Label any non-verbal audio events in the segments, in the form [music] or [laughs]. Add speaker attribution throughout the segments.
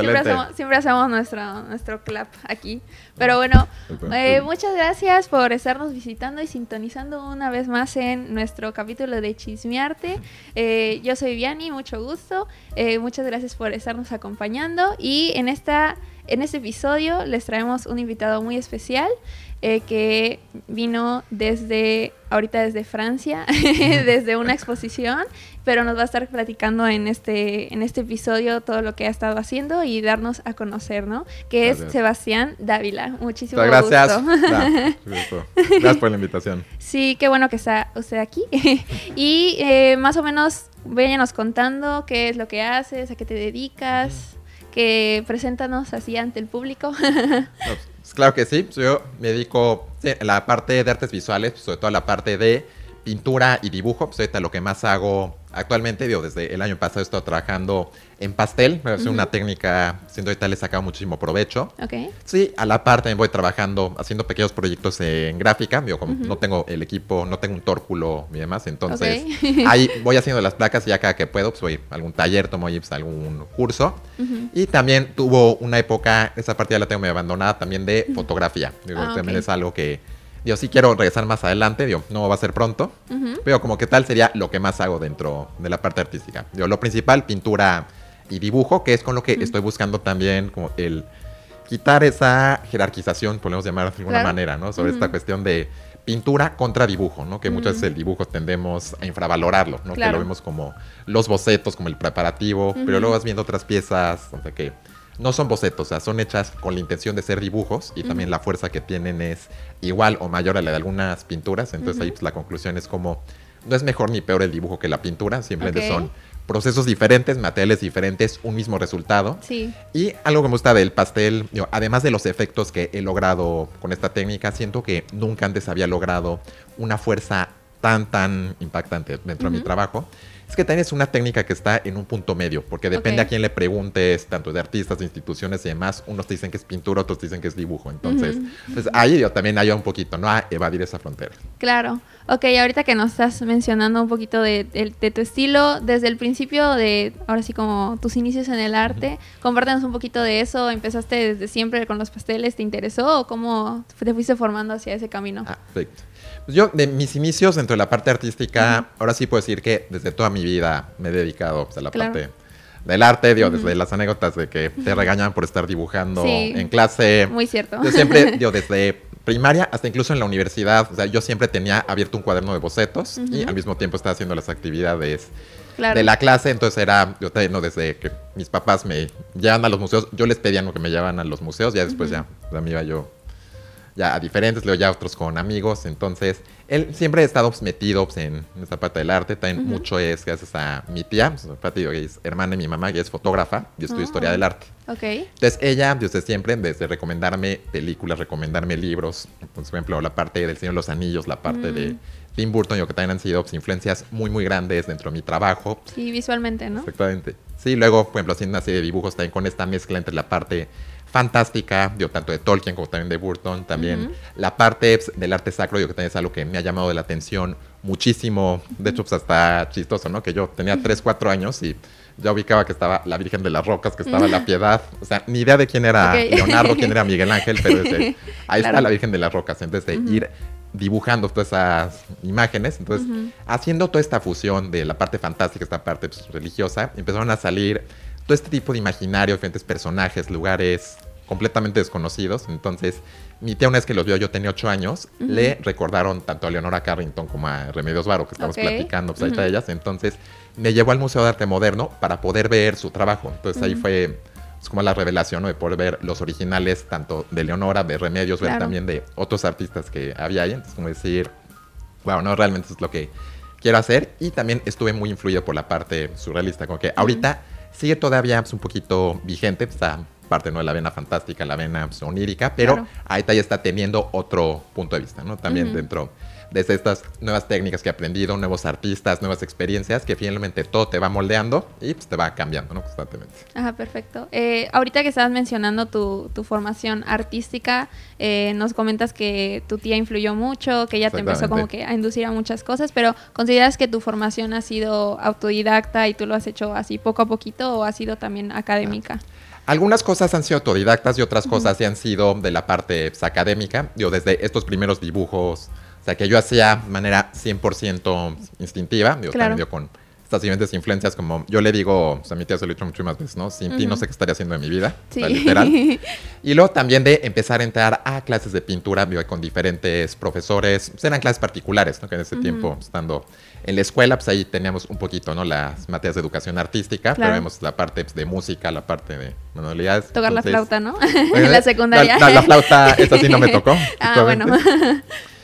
Speaker 1: siempre, hacemos, siempre hacemos nuestro, nuestro clap aquí. Pero bueno, eh, muchas gracias por estarnos visitando y sintonizando una vez más en nuestro capítulo de Chismearte. [laughs] Eh, yo soy Viani, mucho gusto. Eh, muchas gracias por estarnos acompañando. Y en, esta, en este episodio les traemos un invitado muy especial. Eh, que vino desde, ahorita desde Francia, [laughs] desde una exposición, pero nos va a estar platicando en este, en este episodio todo lo que ha estado haciendo y darnos a conocer, ¿no? Que es Sebastián Dávila. Muchísimas
Speaker 2: gracias. [laughs] gracias por la invitación.
Speaker 1: Sí, qué bueno que está usted aquí. [laughs] y eh, más o menos, váyanos contando qué es lo que haces, a qué te dedicas, que preséntanos así ante el público. [laughs]
Speaker 2: Pues, claro que sí, pues, yo me dedico a la parte de artes visuales, pues, sobre todo a la parte de pintura y dibujo, pues ahorita lo que más hago actualmente, digo, desde el año pasado he estado trabajando en pastel, es una técnica, siendo ahorita le he sacado muchísimo provecho.
Speaker 1: Ok.
Speaker 2: Sí, a la par también voy trabajando, haciendo pequeños proyectos en gráfica, digo, como no tengo el equipo, no tengo un tórculo y demás, entonces [laughs] ahí voy haciendo las placas y ya cada que puedo, pues voy a algún taller, tomo pues, algún curso. Y también tuvo una época, esa parte ya la tengo medio abandonada, también de fotografía. Digo, ah, también es algo que yo sí quiero regresar más adelante, digo, no va a ser pronto, pero como que tal sería lo que más hago dentro de la parte artística. Digo, lo principal, pintura y dibujo, que es con lo que estoy buscando también como el quitar esa jerarquización, podemos llamar de alguna manera, ¿no? Sobre esta cuestión de pintura contra dibujo, ¿no? Que muchas veces el dibujo tendemos a infravalorarlo, ¿no? Que lo vemos como los bocetos, como el preparativo, pero luego vas viendo otras piezas, o sea, que no son bocetos, o sea, son hechas con la intención de ser dibujos y también la fuerza que tienen es igual o mayor a la de algunas pinturas. Entonces ahí pues, la conclusión es como no es mejor ni peor el dibujo que la pintura, simplemente son procesos diferentes, materiales diferentes, un mismo resultado.
Speaker 1: Sí.
Speaker 2: Y algo que me gusta del pastel, además de los efectos que he logrado con esta técnica, siento que nunca antes había logrado una fuerza tan, tan impactante dentro de mi trabajo. Es que también es una técnica que está en un punto medio, porque depende a quién le preguntes, tanto de artistas, de instituciones y demás. Unos te dicen que es pintura, otros te dicen que es dibujo. Entonces, pues ahí yo también ayuda un poquito, ¿no? A evadir esa frontera.
Speaker 1: Claro. Ok, ahorita que nos estás mencionando un poquito de, tu estilo, desde el principio de, ahora sí como tus inicios en el arte, compártenos un poquito de eso. ¿Empezaste desde siempre con los pasteles? ¿Te interesó o cómo te fuiste formando hacia ese camino?
Speaker 2: Ah, perfecto. Pues yo, de mis inicios dentro de la parte artística, ahora sí puedo decir que desde toda mi vida me he dedicado pues, a la parte del arte, digo, desde las anécdotas de que te regañan por estar dibujando en clase.
Speaker 1: Muy cierto.
Speaker 2: Yo siempre, [laughs] digo, desde primaria hasta incluso en la universidad, o sea, yo siempre tenía abierto un cuaderno de bocetos y al mismo tiempo estaba haciendo las actividades de la clase, entonces era, yo no, desde que mis papás me llevan a los museos, yo les pedía que me llevan a los museos, ya después ya, ya me iba yo ya a diferentes, leo ya otros con amigos. Entonces, él siempre ha estado pues, metido pues, en esa parte del arte. También mucho es gracias a mi tía, pues, es hermana de mi mamá, que es fotógrafa. Yo estudio historia del arte.
Speaker 1: Ok.
Speaker 2: Entonces, ella, desde siempre, desde recomendarme películas, recomendarme libros, por ejemplo, la parte del Señor de los Anillos, la parte de mm. Tim Burton, yo que también han sido influencias muy, muy grandes dentro de mi trabajo.
Speaker 1: Sí, visualmente, ¿no?
Speaker 2: Exactamente. Sí, luego, por ejemplo, haciendo una serie de dibujos también con esta mezcla entre la parte fantástica, yo tanto de Tolkien como también de Burton, también la parte del arte sacro, yo que también es algo que me ha llamado de la atención muchísimo, de hecho pues hasta chistoso, ¿no? Que yo tenía 3, 4 años y ya ubicaba que estaba la Virgen de las Rocas, que estaba la Piedad, o sea, ni idea de quién era Leonardo, quién era Miguel Ángel, pero ahí [laughs] está la Virgen de las Rocas, entonces de ir dibujando todas esas imágenes, entonces haciendo toda esta fusión de la parte fantástica, esta parte pues, religiosa, empezaron a salir todo este tipo de imaginario, diferentes personajes, lugares completamente desconocidos. Entonces, mi tía una vez que los vio, yo tenía ocho años, le recordaron tanto a Leonora Carrington como a Remedios Varo, que estamos platicando pues, ahí ellas. Entonces, me llevó al Museo de Arte Moderno para poder ver su trabajo. Entonces, ahí fue pues, como la revelación ¿no? de poder ver los originales, tanto de Leonora, de Remedios, ver también de otros artistas que había ahí. Entonces, como decir, bueno, no, realmente es lo que quiero hacer. Y también estuve muy influido por la parte surrealista, como que ahorita sigue todavía pues, un poquito vigente, está parte ¿no? de la vena fantástica, la vena pues, onírica, pero ahí ahí ya está teniendo otro punto de vista, ¿no? También dentro desde estas nuevas técnicas que he aprendido, nuevos artistas, nuevas experiencias, que finalmente todo te va moldeando y pues te va cambiando, ¿no? Constantemente.
Speaker 1: Ajá, perfecto. Eh, ahorita que estabas mencionando tu, tu formación artística, eh, nos comentas que tu tía influyó mucho, que ella te empezó como que a inducir a muchas cosas, pero ¿consideras que tu formación ha sido autodidacta y tú lo has hecho así poco a poquito o ha sido también académica?
Speaker 2: Algunas cosas han sido autodidactas y otras cosas sí han sido de la parte pues, académica. Yo desde estos primeros dibujos o sea, que yo hacía de manera 100% instintiva, digo, también yo con estas diferentes influencias, como yo le digo, o sea, a mi tía se lo he dicho mucho más veces, ¿no? Sin ti no sé qué estaría haciendo en mi vida, sí. literal. [laughs] Y luego también de empezar a entrar a clases de pintura, con diferentes profesores, pues eran clases particulares, ¿no? Que en ese tiempo, estando en la escuela, pues ahí teníamos un poquito, ¿no? Las materias de educación artística, pero vemos la parte pues, de música, la parte de manualidades.
Speaker 1: Tocar la flauta, ¿no? en [laughs] la secundaria.
Speaker 2: La, la, flauta, esa sí no me tocó. [laughs] ah, bueno.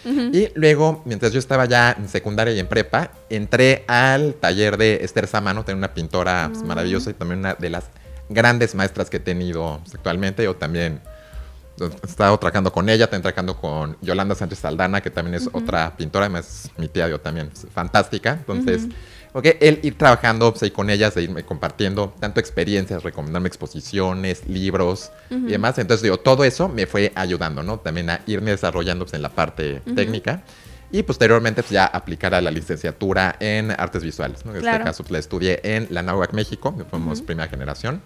Speaker 2: Y luego, mientras yo estaba ya en secundaria y en prepa, entré al taller de Esther Samano, tengo una pintora pues, ah. maravillosa y también una de las grandes maestras que he tenido actualmente. Yo también he estado trabajando con ella, también trabajando con Yolanda Sánchez Saldana, que también es otra pintora, además mi tía yo también, fantástica. Entonces... Ok, el ir trabajando pues, ahí con ellas, de irme compartiendo tanto experiencias, recomendarme exposiciones, libros y demás. Entonces, digo, todo eso me fue ayudando, ¿no? También a irme desarrollando pues, en la parte técnica y posteriormente pues, ya aplicar a la licenciatura en artes visuales. ¿no? En este caso pues, la estudié en la NAUAC México, fuimos primera generación,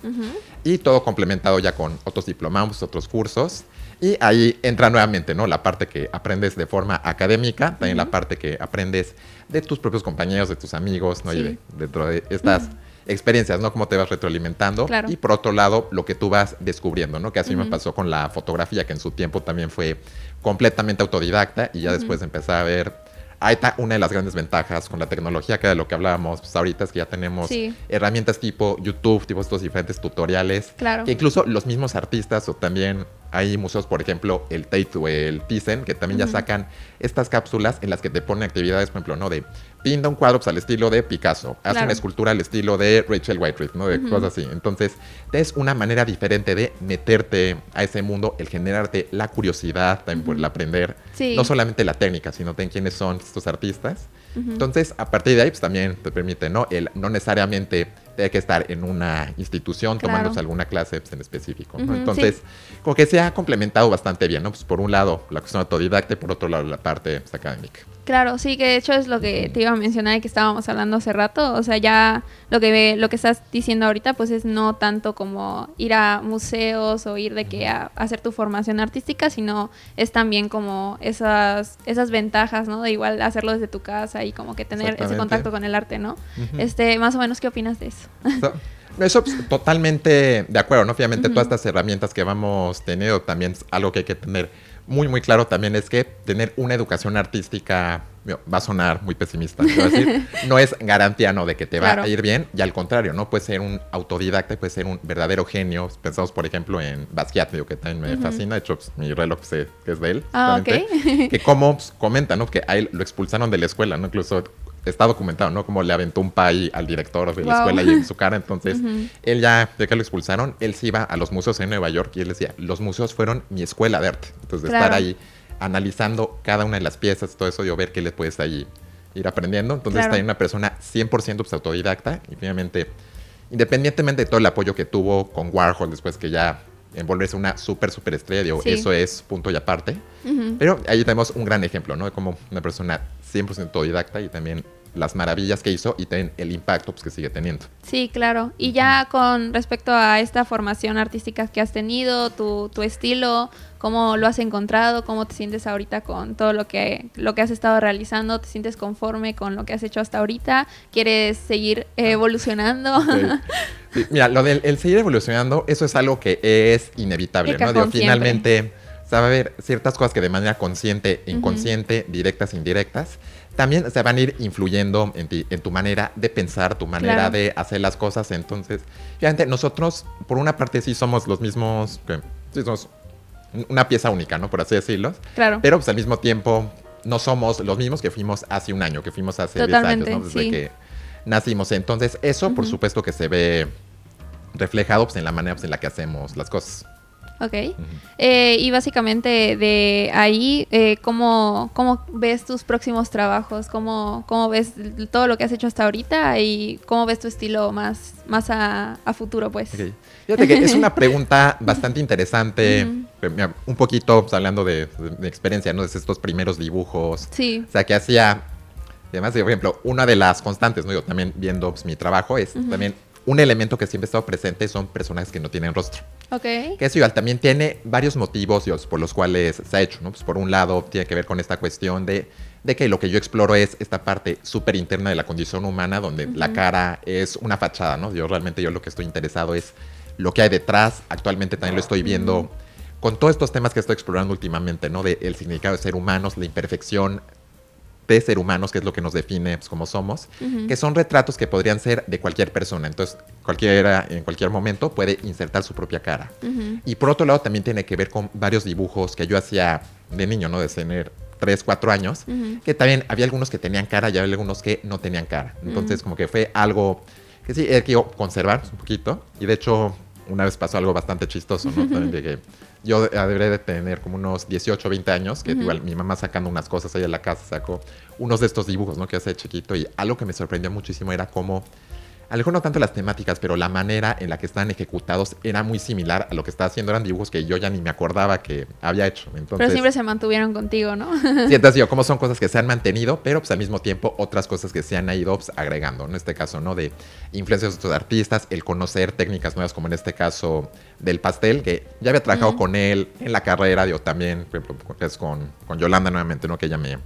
Speaker 2: y todo complementado ya con otros diplomados, otros cursos. Y ahí entra nuevamente, ¿no? La parte que aprendes de forma académica, también la parte que aprendes de tus propios compañeros, de tus amigos, ¿no? Y dentro de estas experiencias, ¿no? Cómo te vas retroalimentando. Y por otro lado, lo que tú vas descubriendo, ¿no? Que así me pasó con la fotografía, que en su tiempo también fue completamente autodidacta y ya después empecé a ver ahí está una de las grandes ventajas con la tecnología, que de lo que hablábamos pues, ahorita, es que ya tenemos herramientas tipo YouTube, tipo estos diferentes tutoriales.
Speaker 1: Claro.
Speaker 2: Que incluso los mismos artistas o también hay museos, por ejemplo, el Tate o el Thyssen, que también ya sacan estas cápsulas en las que te ponen actividades, por ejemplo, ¿no? De pinta un cuadro pues, al estilo de Picasso, haz una escultura al estilo de Rachel Whiteread, ¿no? De cosas así. Entonces, es una manera diferente de meterte a ese mundo, el generarte la curiosidad, también por el aprender, no solamente la técnica, sino también quiénes son estos artistas. Entonces, a partir de ahí, pues también te permite, ¿no? El no necesariamente tener que estar en una institución tomándose alguna clase pues, en específico, ¿no? Entonces, como que se ha complementado bastante bien, ¿no? Pues por un lado la cuestión autodidacta y por otro lado la parte pues, académica.
Speaker 1: Claro, sí, que de hecho es lo que te iba a mencionar y que estábamos hablando hace rato. O sea, ya lo que lo que estás diciendo ahorita, pues es no tanto como ir a museos o ir de que a, hacer tu formación artística, sino es también como esas, esas ventajas, ¿no? De igual hacerlo desde tu casa y como que tener ese contacto con el arte, ¿no? Este, más o menos, ¿qué opinas de eso?
Speaker 2: Eso pues, totalmente de acuerdo, ¿no? Obviamente todas estas herramientas que vamos teniendo también es algo que hay que tener muy, muy claro también es que tener una educación artística va a sonar muy pesimista, decir, [laughs] no es garantía no de que te va a ir bien y al contrario, no puede ser un autodidacta, puede ser un verdadero genio. Pensamos, por ejemplo, en Basquiat, que también me fascina, de hecho, pues, mi reloj que es de él,
Speaker 1: ah,
Speaker 2: que como pues, comenta, ¿no? Que a él lo expulsaron de la escuela, ¿no? Incluso está documentado, ¿no? Como le aventó un pay al director de la escuela y en su cara. Entonces, él ya, de que lo expulsaron, él se iba a los museos en Nueva York y él decía, los museos fueron mi escuela de arte. Entonces, de estar ahí analizando cada una de las piezas, todo eso, yo ver qué le puedes ahí ir aprendiendo. Entonces, está ahí una persona 100% pues, autodidacta y finalmente, independientemente de todo el apoyo que tuvo con Warhol después que ya envolverse una súper, súper estrella, digo, eso es punto y aparte. Pero ahí tenemos un gran ejemplo, ¿no? De cómo una persona 100% autodidacta y también las maravillas que hizo y también el impacto pues, que sigue teniendo.
Speaker 1: Sí, claro. Y ya con respecto a esta formación artística que has tenido, tu, tu estilo, cómo lo has encontrado, cómo te sientes ahorita con todo lo que, lo que has estado realizando, te sientes conforme con lo que has hecho hasta ahorita, quieres seguir evolucionando. [laughs]
Speaker 2: mira, lo del el seguir evolucionando, eso es algo que es inevitable, ¿no? finalmente, sabe haber ciertas cosas que de manera consciente, inconsciente, directas, indirectas, también se van a ir influyendo en ti, en tu manera de pensar, tu manera de hacer las cosas. Entonces, fíjate, nosotros, por una parte, sí somos los mismos, sí somos una pieza única, ¿no? Por así decirlo.
Speaker 1: Claro.
Speaker 2: Pero, pues, al mismo tiempo, no somos los mismos que fuimos hace un año, que fuimos hace 10 años, ¿no? Desde que nacimos. Entonces, eso, por supuesto, que se ve reflejado pues, en la manera pues, en la que hacemos las cosas.
Speaker 1: Ok. Eh, y básicamente de ahí, eh, ¿cómo, ¿cómo, ves tus próximos trabajos? ¿Cómo, ¿Cómo, ves todo lo que has hecho hasta ahorita y cómo ves tu estilo más, más a, futuro, pues?
Speaker 2: Fíjate que es una [laughs] pregunta bastante interesante, un poquito pues, hablando de, experiencia, ¿no? De estos primeros dibujos.
Speaker 1: Sí.
Speaker 2: O sea, que hacía, además, por ejemplo, una de las constantes, ¿no? Yo también viendo pues, mi trabajo es también un elemento que siempre ha estado presente son personajes que no tienen rostro.
Speaker 1: Ok.
Speaker 2: Que eso igual también tiene varios motivos por los cuales se ha hecho, ¿no? Pues por un lado tiene que ver con esta cuestión de, de que lo que yo exploro es esta parte súper interna de la condición humana, donde la cara es una fachada, ¿no? Yo realmente yo lo que estoy interesado es lo que hay detrás. Actualmente también lo estoy viendo con todos estos temas que estoy explorando últimamente, ¿no? De el significado de ser humanos, la imperfección, de ser humanos, que es lo que nos define pues, como somos, que son retratos que podrían ser de cualquier persona. Entonces, cualquiera en cualquier momento puede insertar su propia cara. Y por otro lado, también tiene que ver con varios dibujos que yo hacía de niño, ¿no? De tener 3, 4 años, que también había algunos que tenían cara y había algunos que no tenían cara. Entonces, como que fue algo que sí, he querido conservar un poquito. Y de hecho, una vez pasó algo bastante chistoso, ¿no? [laughs] De yo debería de tener como unos 18 o 20 años, que igual mi mamá sacando unas cosas ahí en la casa sacó unos de estos dibujos, ¿no? Que hace chiquito y algo que me sorprendió muchísimo era cómo a lo mejor no tanto las temáticas, pero la manera en la que están ejecutados era muy similar a lo que estaba haciendo. Eran dibujos que yo ya ni me acordaba que había hecho. Entonces,
Speaker 1: pero siempre se mantuvieron contigo, ¿no?
Speaker 2: sí, entonces yo, como son cosas que se han mantenido, pero pues al mismo tiempo otras cosas que se han ido pues, agregando. En este caso, ¿no? De influencias de otros artistas, el conocer técnicas nuevas, como en este caso del pastel, que ya había trabajado con él en la carrera, yo también, por ejemplo, es con, con Yolanda nuevamente, ¿no? Que ella me,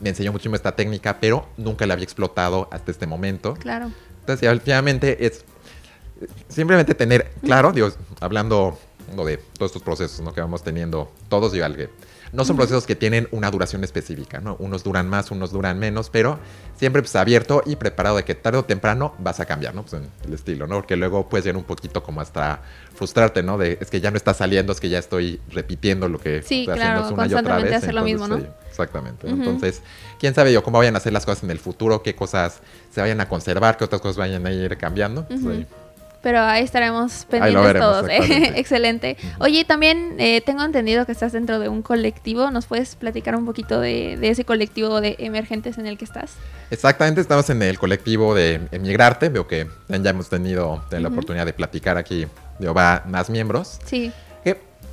Speaker 2: me enseñó muchísimo esta técnica, pero nunca la había explotado hasta este momento.
Speaker 1: Claro.
Speaker 2: Entonces, efectivamente, es simplemente tener claro, digo, hablando de todos estos procesos ¿no? que vamos teniendo todos, digo, que no son procesos que tienen una duración específica, ¿no? Unos duran más, unos duran menos, pero siempre pues abierto y preparado de que tarde o temprano vas a cambiar, ¿no? Pues en el estilo, ¿no? Porque luego puedes llegar un poquito como hasta frustrarte, ¿no? De es que ya no está saliendo, es que ya estoy repitiendo lo que
Speaker 1: sí, estoy haciendo una y otra vez. Hacer lo mismo, ¿no?
Speaker 2: exactamente. Entonces, quién sabe yo cómo vayan a hacer las cosas en el futuro, qué cosas se vayan a conservar, qué otras cosas vayan a ir cambiando. Pues,
Speaker 1: pero ahí estaremos pendientes todos. ¿eh? [laughs] Excelente. Oye, también eh, tengo entendido que estás dentro de un colectivo. ¿Nos puedes platicar un poquito de, ese colectivo de emergentes en el que estás?
Speaker 2: Exactamente, estamos en el colectivo de Emigrarte. Veo que ya hemos tenido la oportunidad de platicar aquí. Digo, va más miembros.
Speaker 1: Sí.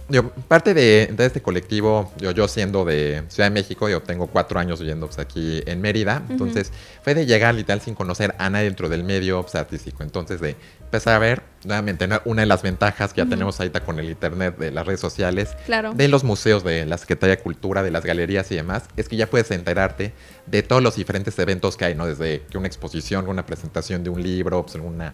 Speaker 2: Yo, parte de, este colectivo, yo, yo siendo de Ciudad de México, yo tengo cuatro años viviendo pues, aquí en Mérida, entonces fue de llegar literal sin conocer a nadie dentro del medio pues, artístico, entonces de empezar a ver nuevamente una de las ventajas que ya tenemos ahorita con el internet de las redes sociales, de los museos, de la Secretaría de Cultura, de las galerías y demás, es que ya puedes enterarte de todos los diferentes eventos que hay, ¿no? Desde que una exposición, una presentación de un libro, pues, una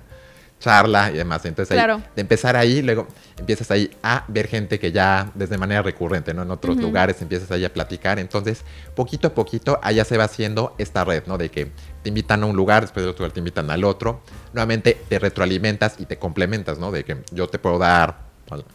Speaker 2: charla y demás. Entonces, ahí, de empezar ahí, luego empiezas ahí a ver gente que ya desde manera recurrente, ¿no? En otros lugares empiezas ahí a platicar. Entonces, poquito a poquito, allá se va haciendo esta red, ¿no? De que te invitan a un lugar, después de otro lugar te invitan al otro. Nuevamente te retroalimentas y te complementas, ¿no? De que yo te puedo dar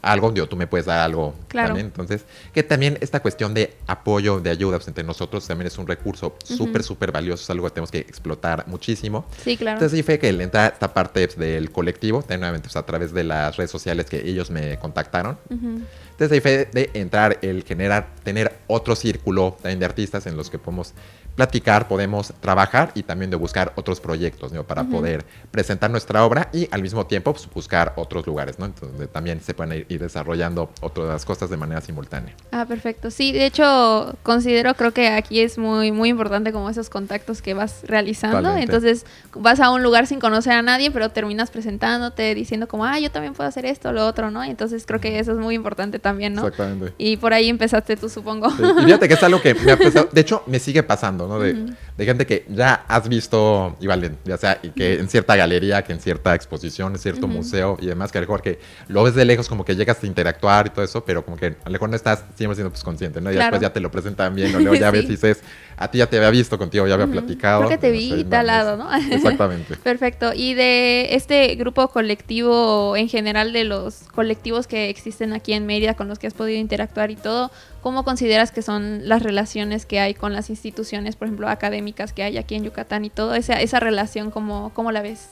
Speaker 2: algo, digo, tú me puedes dar algo también. Entonces, que también esta cuestión de apoyo, de ayuda pues, entre nosotros también es un recurso súper, súper valioso, es algo que tenemos que explotar muchísimo.
Speaker 1: Sí, claro.
Speaker 2: Entonces, sí fue que entra esta parte pues, del colectivo, nuevamente pues, a través de las redes sociales que ellos me contactaron. Entonces, ahí fue de entrar, el generar, tener otro círculo también de artistas en los que podemos platicar, podemos trabajar y también de buscar otros proyectos ¿no? para poder presentar nuestra obra y al mismo tiempo pues, buscar otros lugares, ¿no? Entonces, también se pueden ir, desarrollando otras cosas de manera simultánea.
Speaker 1: Ah, perfecto. Sí, de hecho, considero, creo que aquí es muy, muy importante como esos contactos que vas realizando. Entonces, vas a un lugar sin conocer a nadie, pero terminas presentándote, diciendo como, ah, yo también puedo hacer esto, lo otro, ¿no? Entonces, creo que eso es muy importante también, ¿no?
Speaker 2: Exactamente.
Speaker 1: Y por ahí empezaste tú, supongo.
Speaker 2: Y fíjate que es algo que me ha [laughs] pasado, de hecho, me sigue pasando. De, gente que ya has visto, igual, ya sea y que en cierta galería, que en cierta exposición, en cierto museo y demás, que a lo mejor que lo ves de lejos, como que llegas a interactuar y todo eso, pero como que a lo mejor no estás siempre siendo pues, consciente, ¿no? Y después ya te lo presentan bien, o [laughs] luego ya ves y dices, a ti ya te había visto contigo, ya había platicado.
Speaker 1: Porque te vi tal lado, ¿no? [laughs]
Speaker 2: Exactamente.
Speaker 1: Perfecto. Y de este grupo colectivo, en general de los colectivos que existen aquí en Mérida con los que has podido interactuar y todo, ¿cómo consideras que son las relaciones que hay con las instituciones, por ejemplo, académicas que hay aquí en Yucatán y todo? Esa, esa relación, ¿cómo, cómo la ves?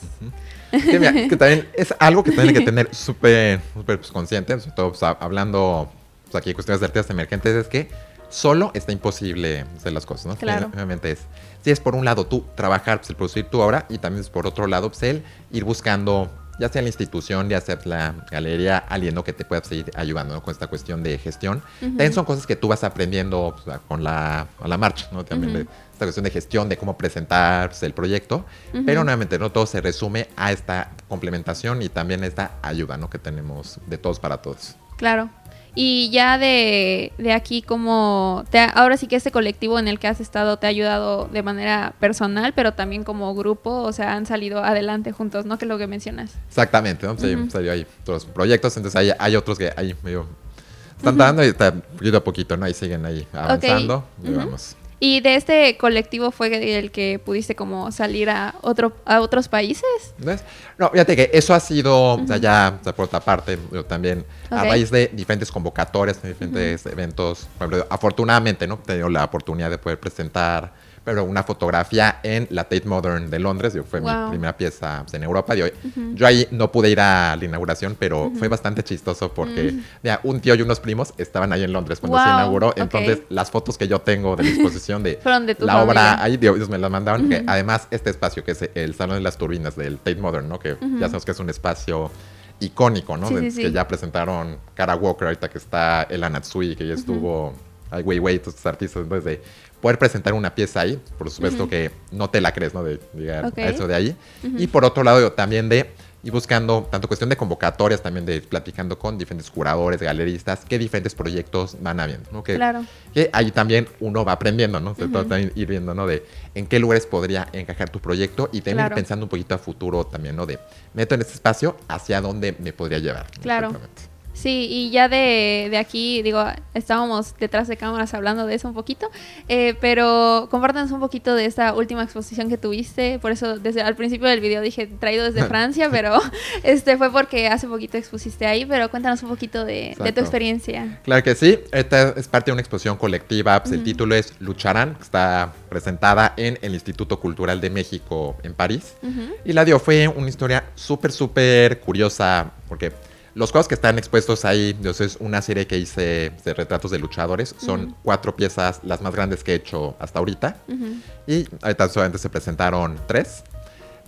Speaker 2: que, también es algo que tiene que tener súper pues, consciente, sobre todo pues, hablando pues, aquí de cuestiones de artistas emergentes, es que solo está imposible hacer las cosas, ¿no?
Speaker 1: Claro.
Speaker 2: Obviamente es, si es por un lado tú trabajar, pues el producir tu obra, y también es por otro lado, pues el ir buscando, ya sea la institución, ya sea la galería, alguien que te pueda seguir ayudando con esta cuestión de gestión. También son cosas que tú vas aprendiendo con la, a la marcha, ¿no? También esta cuestión de gestión, de cómo presentar el proyecto, pero nuevamente no todo se resume a esta complementación y también esta ayuda, ¿no? Que tenemos de todos para todos.
Speaker 1: Claro. Y ya de, de aquí, como te, ahora sí que este colectivo en el que has estado te ha ayudado de manera personal, pero también como grupo, o sea, han salido adelante juntos, ¿no? Que es lo que mencionas.
Speaker 2: Exactamente, ¿no? Sí, salió ahí otros proyectos, entonces hay, hay otros que ahí medio están dando y está poquito a poquito, ¿no? Ahí siguen ahí avanzando y vamos.
Speaker 1: ¿Y de este colectivo fue el que pudiste como salir a otro a otros países?
Speaker 2: No, fíjate que eso ha sido, o sea, ya por otra parte, yo también, a raíz de diferentes convocatorias, diferentes eventos, afortunadamente, ¿no? He tenido la oportunidad de poder presentar pero una fotografía en la Tate Modern de Londres. Yo, fue mi primera pieza pues, en Europa. Yo, yo, ahí no pude ir a la inauguración, pero fue bastante chistoso porque un tío y unos primos estaban ahí en Londres cuando se inauguró. Entonces, las fotos que yo tengo de la exposición de, [laughs] la obra, ahí Dios me las mandaron. que además, este espacio que es el Salón de las Turbinas del Tate Modern, ¿no? que ya sabemos que es un espacio icónico, ¿no? Que ya presentaron Cara Walker, ahorita que está Elana Tsui, que ya estuvo, Ai Weiwei, todos estos artistas. Entonces, de poder presentar una pieza ahí, por supuesto que no te la crees, ¿no? De llegar a eso de ahí. Y por otro lado, también de ir buscando, tanto cuestión de convocatorias, también de platicando con diferentes curadores, galeristas, qué diferentes proyectos van habiendo, ¿no? Que,
Speaker 1: claro.
Speaker 2: que ahí también uno va aprendiendo, ¿no? todo también ir viendo, ¿no? De en qué lugares podría encajar tu proyecto y también pensando un poquito a futuro también, ¿no? De meto en este espacio, hacia dónde me podría llevar.
Speaker 1: Claro. Sí, y ya de, de, aquí, digo, estábamos detrás de cámaras hablando de eso un poquito, eh, pero compártanos un poquito de esta última exposición que tuviste, por eso desde al principio del video dije traído desde [laughs] Francia, pero [laughs] este fue porque hace poquito expusiste ahí, pero cuéntanos un poquito de, tu experiencia.
Speaker 2: Claro que sí, esta es parte de una exposición colectiva, pues el título es Lucharán, está presentada en el Instituto Cultural de México en París, y la dio, fue una historia súper, súper curiosa, porque los cuadros que están expuestos ahí, es una serie que hice de retratos de luchadores. Son cuatro piezas, las más grandes que he hecho hasta ahorita. Y ahorita solamente se presentaron tres.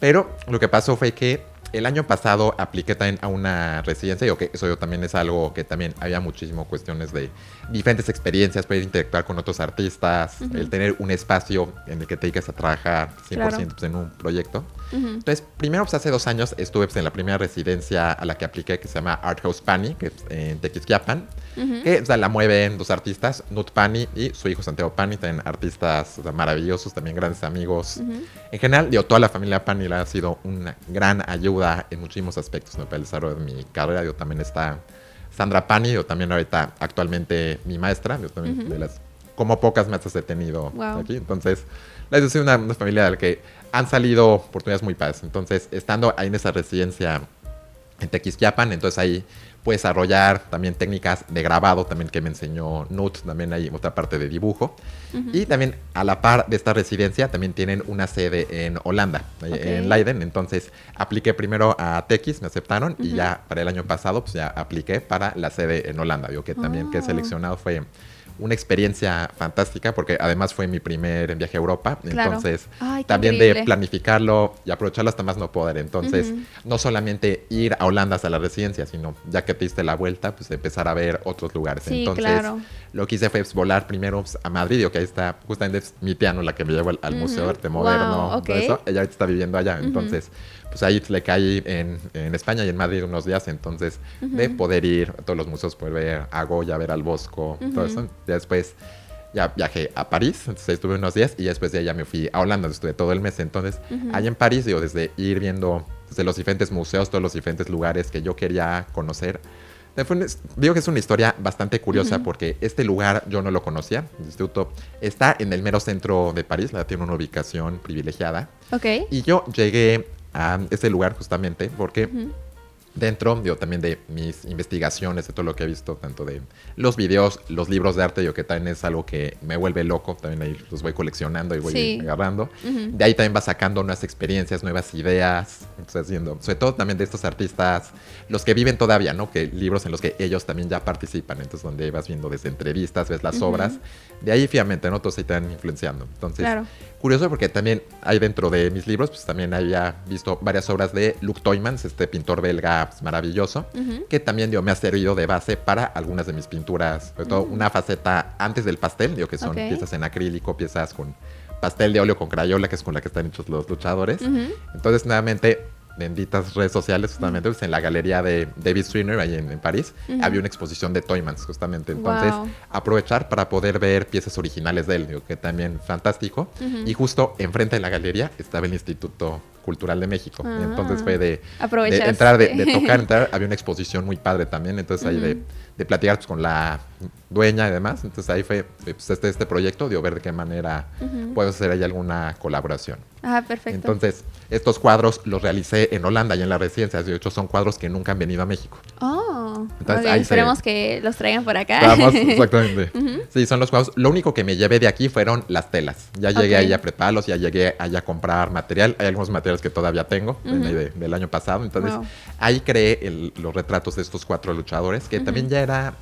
Speaker 2: Pero lo que pasó fue que el año pasado apliqué también a una residencia y que eso yo también es algo que también había muchísimo cuestiones de diferentes experiencias, poder interactuar con otros artistas, el tener un espacio en el que te dediques a trabajar 100% pues, en un proyecto. Entonces, primero, pues hace dos años estuve pues, en la primera residencia a la que apliqué, que se llama Art House Pani, que es en Tequisquiapan, que la mueven dos artistas, Nut Pani y su hijo Santiago Pani, también artistas maravillosos, también grandes amigos. En general, digo, toda la familia Pani ha sido una gran ayuda en muchísimos aspectos ¿no? para el desarrollo de mi carrera. Yo también está Sandra Pani, yo también ahorita actualmente mi maestra, yo también de las como pocas maestras he tenido aquí. Entonces, la es una, una familia de la que han salido oportunidades muy padres. Entonces, estando ahí en esa residencia en Tequisquiapan, entonces ahí puedes desarrollar también técnicas de grabado, también que me enseñó Nut, también hay otra parte de dibujo. Y también a la par de esta residencia también tienen una sede en Holanda, en Leiden. Entonces apliqué primero a Tequis, me aceptaron y ya para el año pasado pues ya apliqué para la sede en Holanda. Digo que también que he ah. seleccionado fue una experiencia fantástica porque además fue mi primer viaje a Europa. Entonces, también de planificarlo y aprovecharlo hasta más no poder. Entonces, no solamente ir a Holanda hasta la residencia, sino ya que te diste la vuelta, pues empezar a ver otros lugares. Entonces, lo que hice fue volar primero pues, a Madrid, que ahí está justamente mi tía, ¿no? la que me llevó al, Museo de Arte Moderno. todo eso. Ella está viviendo allá. Entonces, pues ahí le caí en, en, España y en Madrid unos días, entonces de poder ir a todos los museos, poder ver a Goya, ver al Bosco, todo eso. Después ya viajé a París, entonces estuve unos días y después de ahí ya me fui a Holanda, estuve todo el mes. Entonces, ahí en París, digo, desde ir viendo desde los diferentes museos, todos los diferentes lugares que yo quería conocer. Digo que es una historia bastante curiosa porque este lugar yo no lo conocía. El instituto está en el mero centro de París, la tiene una ubicación privilegiada.
Speaker 1: Ok.
Speaker 2: Y yo llegué a ese lugar justamente porque dentro, digo, también de mis investigaciones, de todo lo que he visto, tanto de los videos, los libros de arte, yo que también es algo que me vuelve loco, también ahí los voy coleccionando y voy agarrando. De ahí también va sacando nuevas experiencias, nuevas ideas, entonces haciendo, sobre todo también de estos artistas, los que viven todavía, ¿no? Que libros en los que ellos también ya participan, entonces donde vas viendo desde entrevistas, ves las obras, de ahí fíjate, ¿no? Todos ahí te van influenciando. Entonces, curioso porque también hay dentro de mis libros, pues también había visto varias obras de Luc Toymans, este pintor belga maravilloso, que también me ha servido de base para algunas de mis pinturas, sobre todo una faceta antes del pastel, digo que son piezas en acrílico, piezas con pastel de óleo con crayola, que es con la que están hechos los luchadores. Entonces, nuevamente, benditas redes sociales, justamente, pues, en la galería de David Swinner, ahí en, París, había una exposición de Toymans, justamente. Entonces, aprovechar para poder ver piezas originales de él, digo, que también fantástico. Y justo enfrente de la galería estaba el Instituto Cultural de México. Entonces fue de, entrar, de, [laughs] tocar, entrar. Había una exposición muy padre también, entonces ahí de, de platicar pues, con la dueña y demás. Entonces ahí fue pues, este, este proyecto, de ver de qué manera puedo hacer ahí alguna colaboración.
Speaker 1: Ah, perfecto.
Speaker 2: Entonces, estos cuadros los realicé en Holanda y en las residencias. De hecho, son cuadros que nunca han venido a México.
Speaker 1: Oh, Entonces, ahí esperemos que los traigan por acá.
Speaker 2: Vamos, [laughs] exactamente. Sí, son los cuadros. Lo único que me llevé de aquí fueron las telas. Ya llegué ahí a prepararlos, ya llegué allá a comprar material. Hay algunos materiales que todavía tengo, del año pasado. Entonces, ahí creé los retratos de estos cuatro luchadores, que también ya era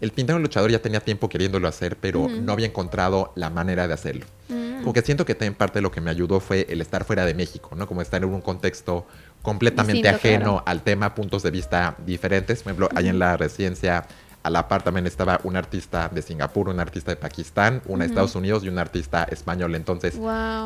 Speaker 2: el pintar un luchador ya tenía tiempo queriéndolo hacer, pero no había encontrado la manera de hacerlo. Mm. Como que siento que también parte de lo que me ayudó fue el estar fuera de México, ¿no? Como estar en un contexto completamente ajeno al tema, puntos de vista diferentes. Por ejemplo, ahí en la residencia a la par también estaba un artista de Singapur, un artista de Pakistán, una de Estados Unidos y un artista español. Entonces,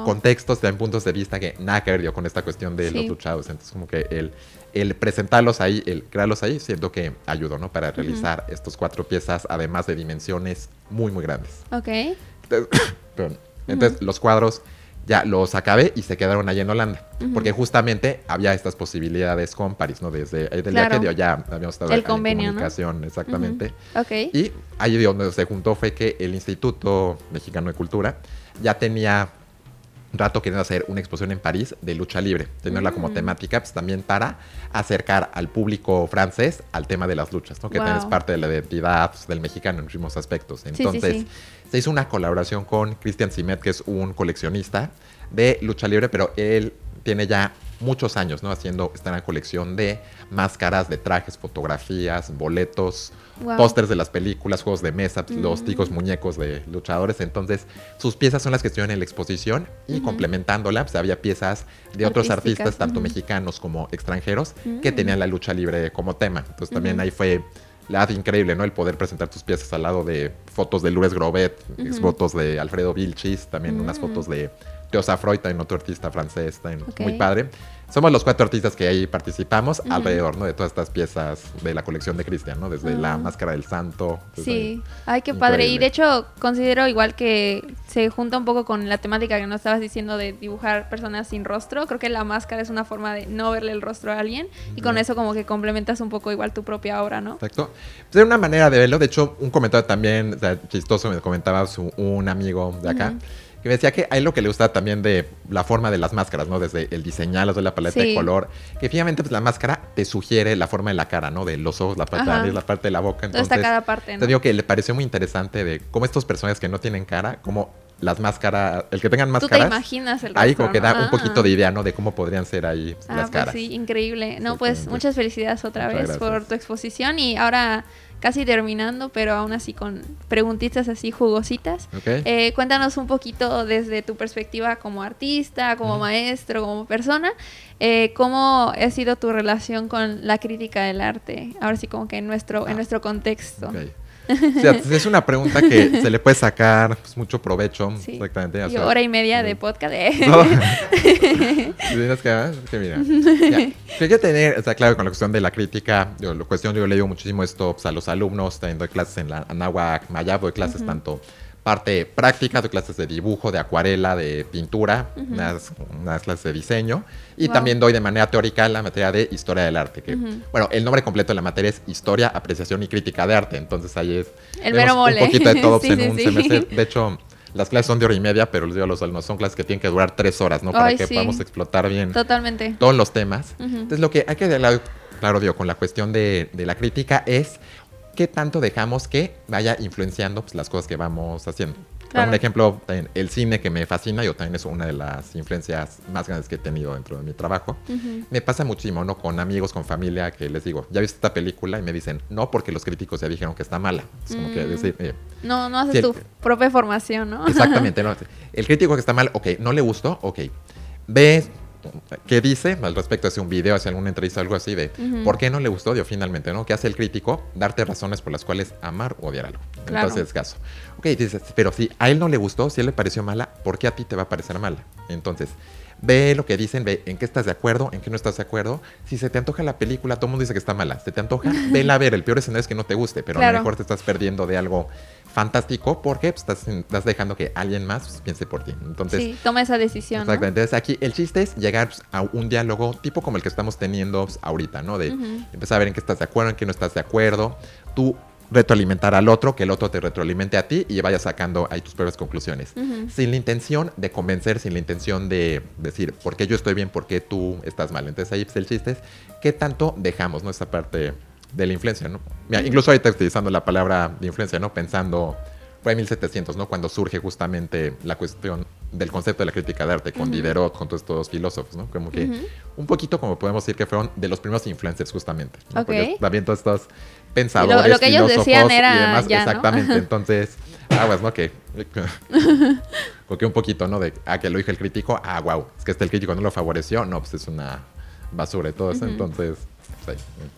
Speaker 2: contextos, también puntos de vista que nada que ver con esta cuestión de los luchados. Entonces, como que el, el presentarlos ahí, el crearlos ahí, siento que ayudó, ¿no? Para realizar estos cuatro piezas, además de dimensiones muy, muy grandes.
Speaker 1: Ok.
Speaker 2: Entonces, [coughs] Entonces los cuadros ya los acabé y se quedaron allá en Holanda. Porque justamente había estas posibilidades con París, ¿no? Desde el día que ya habíamos estado
Speaker 1: en
Speaker 2: comunicación, exactamente.
Speaker 1: okay.
Speaker 2: Y ahí donde se juntó fue que el Instituto Mexicano de Cultura ya tenía rato queriendo hacer una exposición en París de lucha libre, tenerla como mm. temática pues, también para acercar al público francés al tema de las luchas, ¿no? que también es parte de la identidad pues, del mexicano en muchísimos aspectos. Entonces, se hizo una colaboración con Christian Simet, que es un coleccionista de lucha libre, pero él tiene ya muchos años, ¿no? Haciendo esta colección de máscaras, de trajes, fotografías, boletos, pósters de las películas, juegos de mesa, pues, los ticos muñecos de luchadores. Entonces, sus piezas son las que estuvieron en la exposición y complementándola, pues había piezas de otros artistas, tanto mexicanos como extranjeros, que tenían la lucha libre como tema. Entonces, también ahí fue la increíble, ¿no? El poder presentar tus piezas al lado de fotos de Lourdes Grobet, fotos de Alfredo Vilchis, también unas fotos de Teosa Freud, también otro artista francés, muy padre. Somos los cuatro artistas que ahí participamos alrededor, ¿no? De todas estas piezas de la colección de Cristian, ¿no? Desde la Máscara del Santo.
Speaker 1: Sí, ay, qué padre. Y de hecho, considero igual que se junta un poco con la temática que nos estabas diciendo de dibujar personas sin rostro. Creo que la máscara es una forma de no verle el rostro a alguien y con eso como que complementas un poco igual tu propia obra, ¿no?
Speaker 2: Exacto. Pues es una manera de verlo. De hecho, un comentario también chistoso me comentaba su, un amigo de acá que me decía que hay lo que le gusta también de la forma de las máscaras, ¿no? Desde el diseñarlas, de la paleta de color, que finalmente pues la máscara te sugiere la forma de la cara, ¿no? De los ojos, la parte de la nariz, la parte de la boca. Entonces,
Speaker 1: cada parte,
Speaker 2: Te digo que le pareció muy interesante de cómo estos personajes que no tienen cara, cómo las máscaras, el que tengan máscaras.
Speaker 1: Tú te imaginas el
Speaker 2: Ahí como que da un poquito de idea, ¿no? De cómo podrían ser ahí ah, las pues caras.
Speaker 1: sí, increíble. No, pues muchas felicidades otra vez por tu exposición y ahora casi terminando, pero aún así con preguntitas así jugositas. Eh, cuéntanos un poquito desde tu perspectiva como artista, como maestro, como persona, eh, cómo ha sido tu relación con la crítica del arte, ahora sí como que en nuestro, en ah. nuestro contexto.
Speaker 2: Es una pregunta que se le puede sacar pues, mucho provecho. Exactamente.
Speaker 1: Y hora y media de podcast. ¿eh? [laughs]
Speaker 2: que, ah, que mira. hay que tener, está claro, con la cuestión de la crítica, yo, la cuestión, yo leo muchísimo esto pues, a los alumnos, también doy clases en la Anáhuac Mayab, doy clases tanto parte práctica, doy clases de dibujo, de acuarela, de pintura, unas, clases de diseño. Y también doy de manera teórica la materia de historia del arte. Que, Bueno, el nombre completo de la materia es Historia, Apreciación y Crítica de Arte. Entonces ahí es
Speaker 1: el un
Speaker 2: poquito de [laughs] todo en un semestre. De hecho, las clases son de hora y media, pero les digo a los alumnos, son clases que tienen que durar tres horas, ¿no? Para que podamos explotar bien
Speaker 1: Totalmente.
Speaker 2: todos los temas. Entonces, lo que hay que claro, digo, con la cuestión de, de la crítica es qué tanto dejamos que vaya influenciando pues, las cosas que vamos haciendo. Un ejemplo, el cine que me fascina, yo también es una de las influencias más grandes que he tenido dentro de mi trabajo. Me pasa muchísimo, ¿no? Con amigos, con familia, que les digo, ¿ya viste esta película? Y me dicen, no, porque los críticos ya dijeron que está mala. Es como que decir,
Speaker 1: eh, no, no haces tu propia formación, ¿no?
Speaker 2: Exactamente, [laughs] no. El crítico que está mal, ok, no le gustó, ok. Ves qué dice al respecto, hace un video, hace alguna entrevista, algo así de por qué no le gustó, dio finalmente, ¿no? ¿Qué hace el crítico? Darte razones por las cuales amar o odiar algo. Entonces, caso. Ok, dices, pero si a él no le gustó, si a él le pareció mala, ¿por qué a ti te va a parecer mala? Entonces, ve lo que dicen, ve en qué estás de acuerdo, en qué no estás de acuerdo. Si se te antoja la película, todo el mundo dice que está mala. Se te antoja, [laughs] vela a ver. El peor escenario es que no te guste, pero a lo mejor te estás perdiendo de algo fantástico porque pues, estás, estás, dejando que alguien más pues, piense por ti. Entonces,
Speaker 1: sí, toma esa decisión.
Speaker 2: Exactamente. Entonces aquí el chiste es llegar pues, a un diálogo tipo como el que estamos teniendo ahorita, ¿no? De empezar a ver en qué estás de acuerdo, en qué no estás de acuerdo. Tú retroalimentar al otro, que el otro te retroalimente a ti y vayas sacando ahí tus propias conclusiones. Sin la intención de convencer, sin la intención de decir por qué yo estoy bien, por qué tú estás mal. Entonces ahí el chiste es qué tanto dejamos, ¿no? Esa parte de la influencia, ¿no? Mira, incluso ahorita utilizando la palabra de influencia, ¿no? Pensando, fue en 1700, ¿no? Cuando surge justamente la cuestión del concepto de la crítica de arte con Diderot, con todos estos filósofos, ¿no? Como que un poquito como podemos decir que fueron de los primeros influencers justamente. ¿no? Porque también todos estos pensadores, lo, que ellos decían era y demás, exactamente. [laughs] Entonces, aguas, ¿no? Que, [laughs] porque un poquito, ¿no? De, ah, que lo dijo el crítico, ah, wow, es que este el crítico no lo favoreció, no, pues es una basura y todo eso, entonces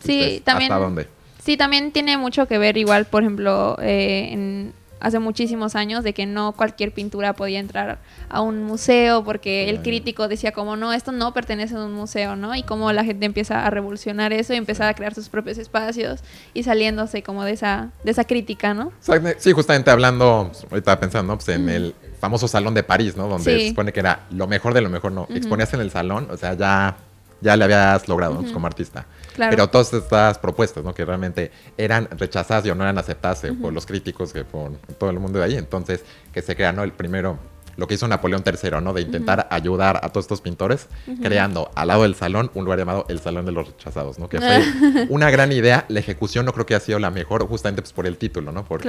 Speaker 1: sí, también. ¿Hasta dónde? Sí, también tiene mucho que ver, igual, por ejemplo, eh, en, hace muchísimos años, de que no cualquier pintura podía entrar a un museo, porque el crítico decía como, no, esto no pertenece a un museo, ¿no? Y cómo la gente empieza a revolucionar eso y empezar a crear sus propios espacios y saliéndose como de esa, de esa crítica, ¿no?
Speaker 2: Sí, justamente hablando, ahorita pensando pues, en el famoso salón de París, ¿no? Donde se supone que era lo mejor de lo mejor, ¿no? Exponías en el salón, o sea, ya ya le habías logrado pues, como artista. Pero todas estas propuestas, ¿no? Que realmente eran rechazadas y o no eran aceptadas eh, por los críticos, que por todo el mundo de ahí. Entonces, que se crea, ¿no? El primero, lo que hizo Napoleón III, ¿no? De intentar ayudar a todos estos pintores, creando al lado del salón un lugar llamado el Salón de los Rechazados, ¿no? Que fue [laughs] una gran idea. La ejecución no creo que ha sido la mejor, justamente pues, por el título, ¿no? Porque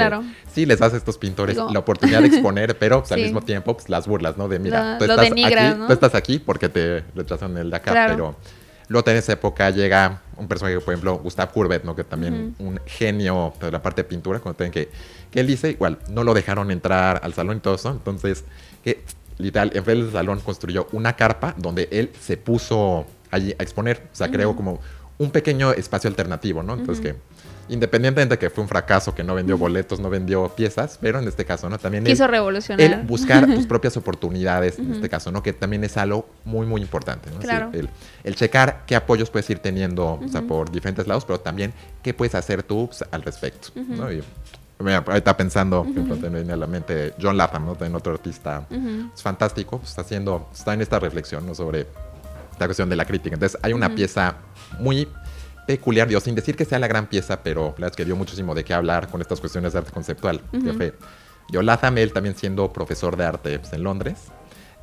Speaker 2: sí les das a estos pintores la oportunidad de exponer, [laughs] pero pues, al mismo tiempo pues, las burlas, ¿no? De mira, tú, estás aquí, tú estás aquí porque te rechazan el de acá, pero Luego en esa época llega un personaje, por ejemplo, Gustave Courbet, ¿no? que también un genio de la parte de pintura, cuando que, que él dice, igual, no lo dejaron entrar al salón y todo eso, entonces, que literal, en vez del salón construyó una carpa donde él se puso allí a exponer, o sea, creó como un pequeño espacio alternativo, ¿no? Entonces, que independientemente de que fue un fracaso, que no vendió boletos, no vendió piezas, pero en este caso, ¿no? También
Speaker 1: quiso revolucionar.
Speaker 2: El buscar tus propias oportunidades, en este caso, ¿no? Que también es algo muy, muy importante, ¿no?
Speaker 1: Claro.
Speaker 2: el, checar qué apoyos puedes ir teniendo, o sea, por diferentes lados, pero también qué puedes hacer tú pues, al respecto, ¿no? Y, Mira, ahorita pensando, uh me viene a la mente John Latham, ¿no? También otro artista es fantástico, pues, está haciendo, está en esta reflexión, ¿no? Sobre esta cuestión de la crítica. Entonces, hay una pieza muy peculiar, Dios, sin decir que sea la gran pieza, pero la verdad es que dio muchísimo de qué hablar con estas cuestiones de arte conceptual. Yo Latham, él también siendo profesor de arte pues, en Londres,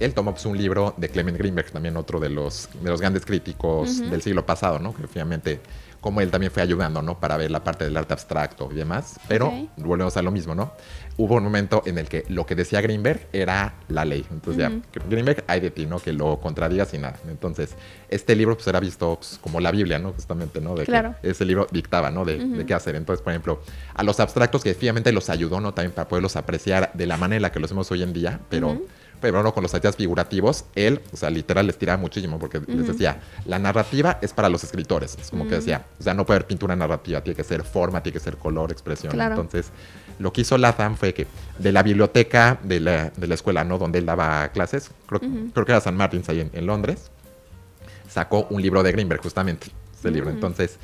Speaker 2: él tomó pues, un libro de Clement Greenberg, también otro de los, de los grandes críticos del siglo pasado, ¿no? que finalmente como él también fue ayudando, ¿no? Para ver la parte del arte abstracto y demás. Pero volvemos a lo mismo, ¿no? Hubo un momento en el que lo que decía Greenberg era la ley. Entonces ya, Greenberg hay de ti, ¿no? Que lo contradigas y nada. Entonces, este libro pues era visto pues, como la Biblia, ¿no? Justamente, ¿no? De claro. que ese libro dictaba, ¿no? De, qué hacer. Entonces, por ejemplo, a los abstractos que efectivamente los ayudó, ¿no? También para poderlos apreciar de la manera en la que los vemos hoy en día, pero pero no con los artistas figurativos, él, o sea, literal les tiraba muchísimo porque les decía, la narrativa es para los escritores. Es como que decía, o sea, no puede haber pintura narrativa, tiene que ser forma, tiene que ser color, expresión. Entonces, lo que hizo Latham fue que de la biblioteca de la, de la escuela, ¿no? Donde él daba clases, creo, que era San Martín ahí en, Londres, sacó un libro de Greenberg, justamente, ese libro. Entonces,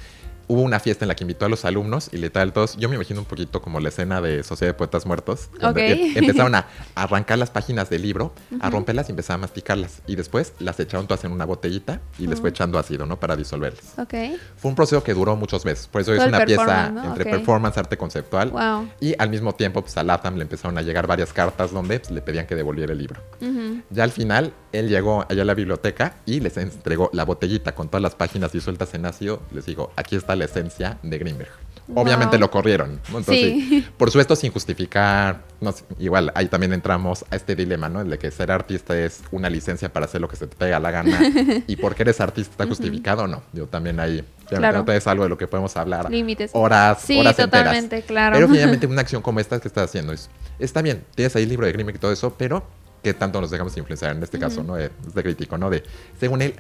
Speaker 2: hubo una fiesta en la que invitó a los alumnos y le tal todos, yo me imagino un poquito como la escena de Sociedad de Poetas Muertos, donde
Speaker 1: Ok.
Speaker 2: em- empezaron a [laughs] arrancar las páginas del libro, a romperlas y empezaron a masticarlas y después las echaron todas en una botellita y les fue echando ácido, ¿no? Para disolverlas.
Speaker 1: Ok.
Speaker 2: Fue un proceso que duró muchos meses, por eso es
Speaker 1: Todo el
Speaker 2: una pieza
Speaker 1: ¿no?
Speaker 2: entre
Speaker 1: Ok.
Speaker 2: performance, arte conceptual
Speaker 1: Wow.
Speaker 2: y al mismo tiempo pues a Latham le empezaron a llegar varias cartas donde pues, le pedían que devolviera el libro.
Speaker 1: Ujú.
Speaker 2: Ya al final, él llegó allá a la biblioteca y les entregó la botellita con todas las páginas disueltas en ácido. Les dijo, aquí está la esencia de Greenberg.
Speaker 1: Wow.
Speaker 2: Obviamente lo corrieron. Entonces,
Speaker 1: Sí.
Speaker 2: por supuesto, sin justificar, no igual ahí también entramos a este dilema, ¿no? El de que ser artista es una licencia para hacer lo que se te pega la gana. [laughs] y porque eres artista, ¿está justificado o no? Yo también ahí,
Speaker 1: Claro.
Speaker 2: es algo de lo que podemos hablar
Speaker 1: Límites.
Speaker 2: horas,
Speaker 1: Sí,
Speaker 2: horas enteras.
Speaker 1: totalmente, claro.
Speaker 2: Pero finalmente [laughs] una acción como esta que estás haciendo es, está bien, tienes ahí el libro de Greenberg y todo eso, pero ¿qué tanto nos dejamos influenciar en este caso, no? De, de crítico, ¿no? De, según él,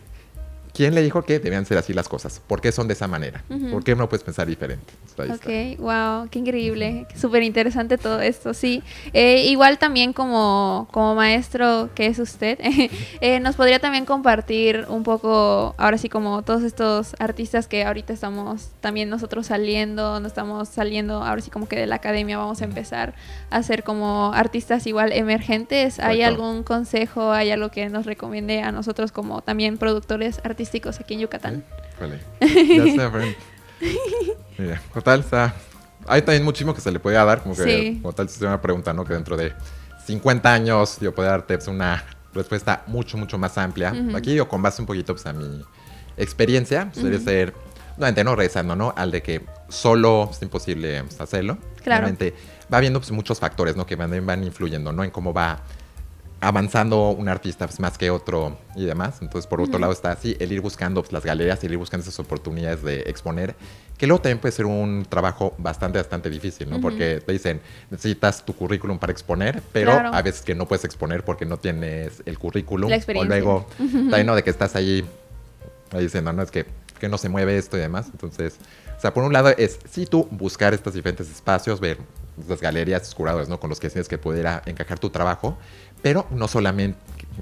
Speaker 2: ¿quién le dijo que debían ser así las cosas? ¿Por qué son de esa manera?
Speaker 1: Ujú.
Speaker 2: ¿Por qué no puedes pensar diferente? Está.
Speaker 1: Ok, wow, qué increíble, súper interesante todo esto, sí. Eh, igual también como, como maestro que es usted, [laughs] eh, nos podría también compartir un poco, ahora sí como todos estos artistas que ahorita estamos también nosotros saliendo, no estamos saliendo, ahora sí como que de la academia vamos a empezar a ser como artistas igual emergentes. ¿Hay
Speaker 2: Correcto.
Speaker 1: algún consejo, hay algo que nos recomiende a nosotros como también productores artísticos aquí en Yucatán?
Speaker 2: Híjole. Ya sé, Brent. [laughs] Mira, total, está. Hay también muchísimo que se le puede dar, como que,
Speaker 1: Sí.
Speaker 2: como tal, si se una pregunta, ¿no? Que dentro de 50 años yo puedo darte pues, una respuesta mucho, mucho más amplia.
Speaker 1: Ujú.
Speaker 2: Aquí yo con base un poquito pues, a mi experiencia, pues, debe
Speaker 1: Ujú.
Speaker 2: ser, nuevamente, no rezando, ¿no? Al de que solo es imposible pues, hacerlo.
Speaker 1: Claro.
Speaker 2: Realmente va viendo pues, muchos factores, ¿no? Que van, van influyendo, ¿no? En cómo va avanzando un artista pues, más que otro y demás. Entonces, por otro
Speaker 1: Ujú.
Speaker 2: lado está así, el ir buscando pues, las galerías, el ir buscando esas oportunidades de exponer, que luego también puede ser un trabajo bastante, bastante difícil, ¿no?
Speaker 1: Ujú.
Speaker 2: Porque te dicen, necesitas tu currículum para exponer, pero
Speaker 1: Claro.
Speaker 2: a veces que no puedes exponer porque no tienes el currículum.
Speaker 1: La
Speaker 2: o luego, también, ¿no? De que estás ahí, ahí diciendo, no, es que, que no se mueve esto y demás. Entonces, o sea, por un lado es, sí, tú buscar estos diferentes espacios, ver las galerías, los curadores, ¿no? Con los que tienes que poder encajar tu trabajo, pero no solamente,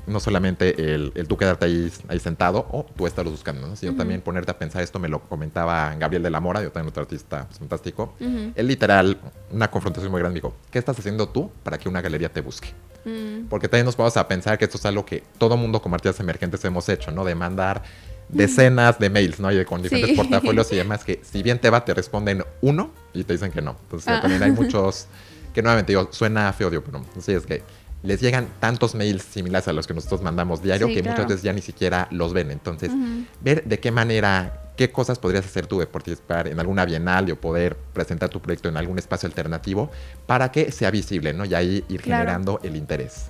Speaker 2: no solamente el, el tú quedarte ahí, ahí sentado o tú estarlos buscando, ¿no? sino
Speaker 1: Ujú.
Speaker 2: también ponerte a pensar esto, me lo comentaba Gabriel de la Mora, yo también otro artista pues, fantástico. Él literal, una confrontación muy grande, dijo, ¿qué estás haciendo tú para que una galería te busque?
Speaker 1: Mm.
Speaker 2: Porque también nos vamos a pensar que esto es algo que todo mundo como artistas emergentes hemos hecho, ¿no? De mandar decenas de mails, ¿no? Y con diferentes
Speaker 1: Sí.
Speaker 2: portafolios y [laughs] demás que si bien te va, te responden uno y te dicen que no. Entonces
Speaker 1: Ah.
Speaker 2: también hay [laughs] muchos que nuevamente digo, suena feo, digo, pero sí es que les llegan tantos mails similares a los que nosotros mandamos diario
Speaker 1: Sí,
Speaker 2: que
Speaker 1: claro.
Speaker 2: muchas veces ya ni siquiera los ven. Entonces, ver de qué manera, qué cosas podrías hacer tú de participar en alguna bienal o poder presentar tu proyecto en algún espacio alternativo para que sea visible, ¿no? Y ahí ir
Speaker 1: Claro.
Speaker 2: generando el interés.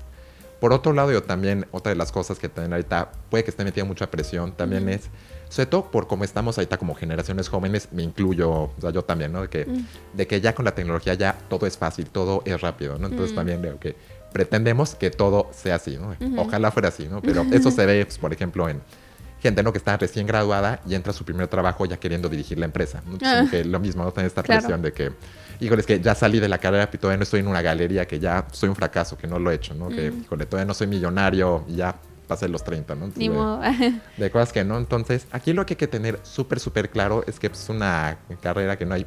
Speaker 2: Por otro lado, yo también, otra de las cosas que también ahorita puede que esté metida mucha presión también es, sobre todo por cómo estamos ahorita como generaciones jóvenes, me incluyo, o sea, yo también, ¿no? De que,
Speaker 1: Mm.
Speaker 2: de que ya con la tecnología ya todo es fácil, todo es rápido, ¿no? Entonces
Speaker 1: Mm.
Speaker 2: también veo que pretendemos que todo sea así, ¿no? Ojalá fuera así, ¿no? Pero eso se ve, pues, por ejemplo, en gente ¿no? que está recién graduada y entra a su primer trabajo ya queriendo dirigir la empresa.
Speaker 1: Ah.
Speaker 2: que lo mismo, ¿no? Tener esta
Speaker 1: Claro.
Speaker 2: presión de que, híjole, es que ya salí de la carrera y todavía no estoy en una galería, que ya soy un fracaso, que no lo he hecho, ¿no? Que, híjole, todavía no soy millonario y ya pasé los 30, ¿no? Entonces,
Speaker 1: Ni
Speaker 2: de-
Speaker 1: modo. [laughs]
Speaker 2: de cosas que no. Entonces, aquí lo que hay que tener súper, súper claro es que pues, es una carrera que no hay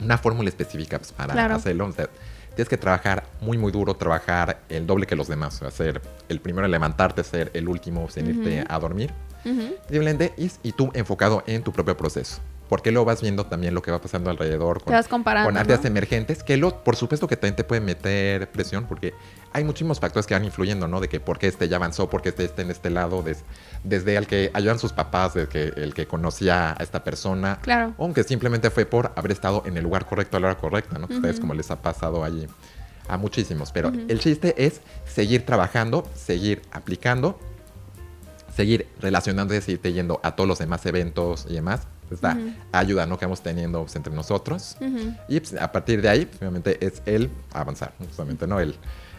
Speaker 2: una fórmula específica pues, para
Speaker 1: Claro.
Speaker 2: hacerlo. O sea, tienes que trabajar muy, muy duro, trabajar el doble que los demás. O sea, ser el primero en levantarte, ser el último en irte
Speaker 1: Ujú.
Speaker 2: a dormir. Simplemente, y, y tú enfocado en tu propio proceso. Porque luego vas viendo también lo que va pasando alrededor con, con artes
Speaker 1: ¿no?
Speaker 2: emergentes, que lo, por supuesto que también te pueden meter presión, porque hay muchísimos factores que van influyendo, ¿no? De que por qué este ya avanzó, por qué este está en este lado, des- desde el que ayudan sus papás, desde que el que conocía a esta persona,
Speaker 1: Claro.
Speaker 2: aunque simplemente fue por haber estado en el lugar correcto a la hora correcta, ¿no? Que ustedes como les ha pasado allí a muchísimos, pero el chiste es seguir trabajando, seguir aplicando, seguir relacionándose, seguirte yendo a todos los demás eventos y demás. Esta
Speaker 1: Ujú.
Speaker 2: ayuda ¿no? que vamos teniendo pues, entre nosotros.
Speaker 1: Ujú.
Speaker 2: Y pues, a partir de ahí, pues, obviamente, es el avanzar, justamente, ¿no? El,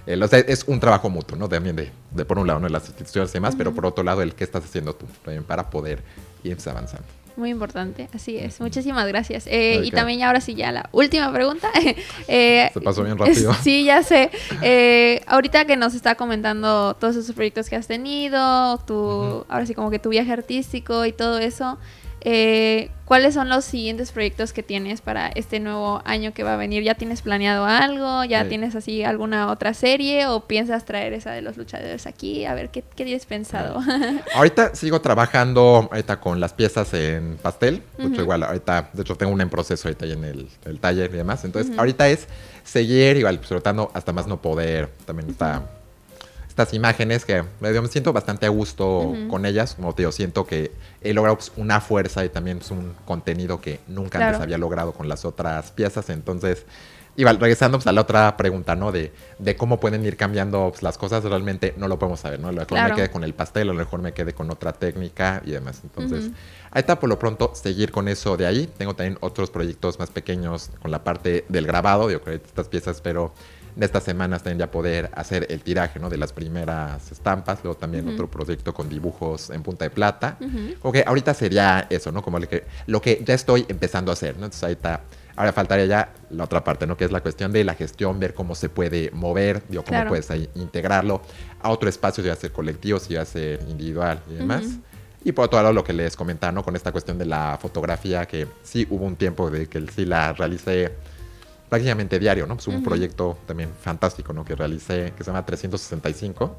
Speaker 2: el- o sea, es un trabajo mutuo, ¿no? También de, de por un lado, ¿no? Las instituciones y demás, pero
Speaker 1: Ujú.
Speaker 2: por otro lado, el qué estás haciendo tú, también para poder ir pues, avanzando.
Speaker 1: Muy importante, así es. Muchísimas gracias. Eh, y
Speaker 2: Ok.
Speaker 1: también ahora sí ya la última pregunta. [laughs] Eh,
Speaker 2: Se pasó bien rápido. [laughs]
Speaker 1: Sí, ya sé. Eh, ahorita que nos está comentando todos esos proyectos que has tenido, tu, ahora sí como que tu viaje artístico y todo eso, eh, ¿cuáles son los siguientes proyectos que tienes para este nuevo año que va a venir? ¿Ya tienes planeado algo? ¿Ya tienes así alguna otra serie? ¿O piensas traer esa de los luchadores aquí? A ver, ¿qué, qué tienes pensado? [laughs]
Speaker 2: ahorita sigo trabajando ahorita con las piezas en pastel. igual, ahorita, de hecho, tengo una en proceso ahorita en el, taller y demás. Entonces, ahorita es seguir, igual, tratando hasta más no poder. También está estas imágenes que me siento bastante a gusto con ellas. Como te digo, siento que he logrado pues, una fuerza y también es un contenido que nunca antes había logrado con las otras piezas. Entonces, y regresando pues, a la otra pregunta, ¿no? De, de cómo pueden ir cambiando pues, las cosas, realmente no lo podemos saber, ¿no? A lo mejor me quede con el pastel, a lo mejor me quede con otra técnica y demás. Entonces, ahí está por lo pronto seguir con eso de ahí. Tengo también otros proyectos más pequeños con la parte del grabado, yo creo que estas piezas, pero de estas semanas también ya poder hacer el tiraje ¿no? de las primeras estampas, luego también otro proyecto con dibujos en punta de plata. Uh ahorita sería eso, ¿no? Como lo que, lo que ya estoy empezando a hacer, ¿no? Entonces ahorita, ahora faltaría ya la otra parte, ¿no? Que es la cuestión de la gestión, ver cómo se puede mover, digo, cómo puedes ahí integrarlo a otro espacio, si va a ser colectivo, si va a ser individual y demás. Y por otro lado, lo que les comentaba, ¿no? Con esta cuestión de la fotografía, que sí hubo un tiempo de que sí la realicé prácticamente diario, ¿no? Pues un proyecto también fantástico, ¿no? Que realicé, que se llama 365,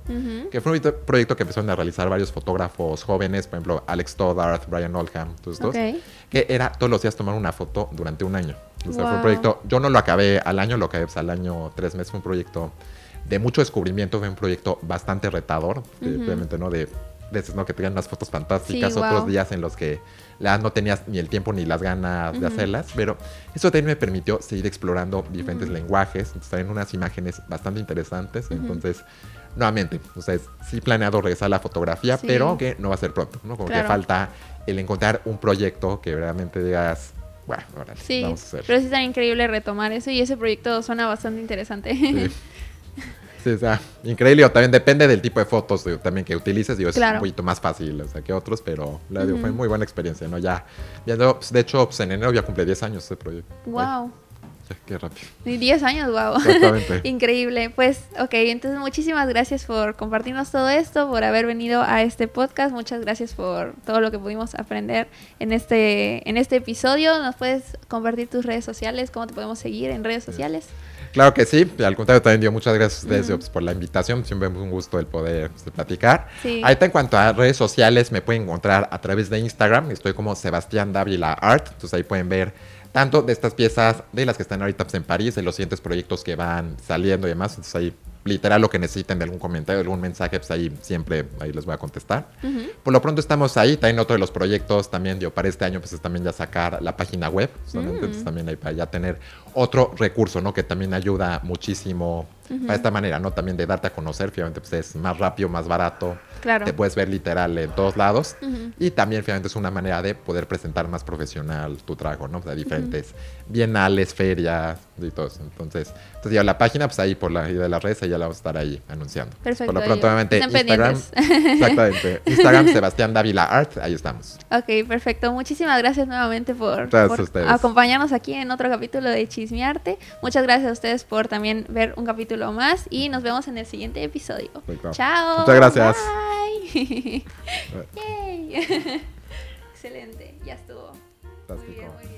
Speaker 2: que fue un proyecto que empezaron a realizar varios fotógrafos jóvenes, por ejemplo, Alex Toddard, Brian Oldham, todos estos, que era todos los días tomar una foto durante un año. O sea, fue un proyecto, yo no lo acabé al año, lo acabé pues, al año tres meses, fue un proyecto de mucho descubrimiento, fue un proyecto bastante retador, obviamente, ¿no? De veces, ¿no? Que tenían unas fotos fantásticas, otros días en los que la, no tenías ni el tiempo ni las ganas de hacerlas, pero eso también me permitió seguir explorando diferentes lenguajes, entonces también unas imágenes bastante interesantes, entonces nuevamente, o sea, sí planeado regresar a la fotografía, pero que no va a ser pronto, ¿no? Como que falta el encontrar un proyecto que realmente digas, bueno, ahora
Speaker 1: sí, vamos a hacer. Pero sí es tan increíble retomar eso y ese proyecto suena bastante interesante. Sí. [laughs]
Speaker 2: O increíble. O también depende del tipo de fotos también que utilices. Digo, es un poquito más fácil o sea, que otros, pero la, fue muy buena experiencia, ¿no? Ya, viendo, pues, de hecho, pues, en enero ya cumplí 10 años ese proyecto.
Speaker 1: Wow.
Speaker 2: qué rápido.
Speaker 1: 10 años, wow. Exactamente. [laughs] Increíble. Pues, ok, entonces muchísimas gracias por compartirnos todo esto, por haber venido a este podcast. Muchas gracias por todo lo que pudimos aprender en este, en este episodio. ¿Nos puedes compartir tus redes sociales? ¿Cómo te podemos seguir en redes sociales?
Speaker 2: Claro que sí, al contrario también dio muchas gracias a ustedes por la invitación, siempre es un gusto el poder este, platicar. Sí. Ahorita en cuanto a redes sociales me pueden encontrar a través de Instagram, estoy como Sebastián Dávila Art, entonces ahí pueden ver tanto de estas piezas de las que están ahorita pues, en París, de los siguientes proyectos que van saliendo y demás, entonces ahí literal lo que necesiten de algún comentario, algún mensaje, pues ahí siempre ahí les voy a contestar. Por lo pronto estamos ahí, también otro de los proyectos también, yo para este año pues es también ya sacar la página web, entonces mm. también ahí para ya tener otro recurso, ¿no? Que también ayuda muchísimo para esta manera, ¿no? También de darte a conocer, finalmente pues es más rápido, más barato. Claro. Te puedes ver literal en todos lados. Y también finalmente es una manera de poder presentar más profesional tu trabajo, ¿no? O sea, diferentes bienales, ferias y todo eso. Entonces, entonces ya la página, pues ahí por la de las redes, ya la vamos a estar ahí anunciando.
Speaker 1: Perfecto.
Speaker 2: Por lo pronto, obviamente, Instagram. [laughs] exactamente. Instagram, Sebastián Dávila Art, ahí estamos.
Speaker 1: Ok, perfecto. Muchísimas gracias nuevamente por, acompañarnos aquí en otro capítulo de Chismearte. Muchas gracias a ustedes por también ver un capítulo más y nos vemos en el siguiente episodio. Chao.
Speaker 2: Muchas gracias. [laughs]
Speaker 1: Yay. [laughs] Excelente, ya estuvo. Muy bien, muy bien.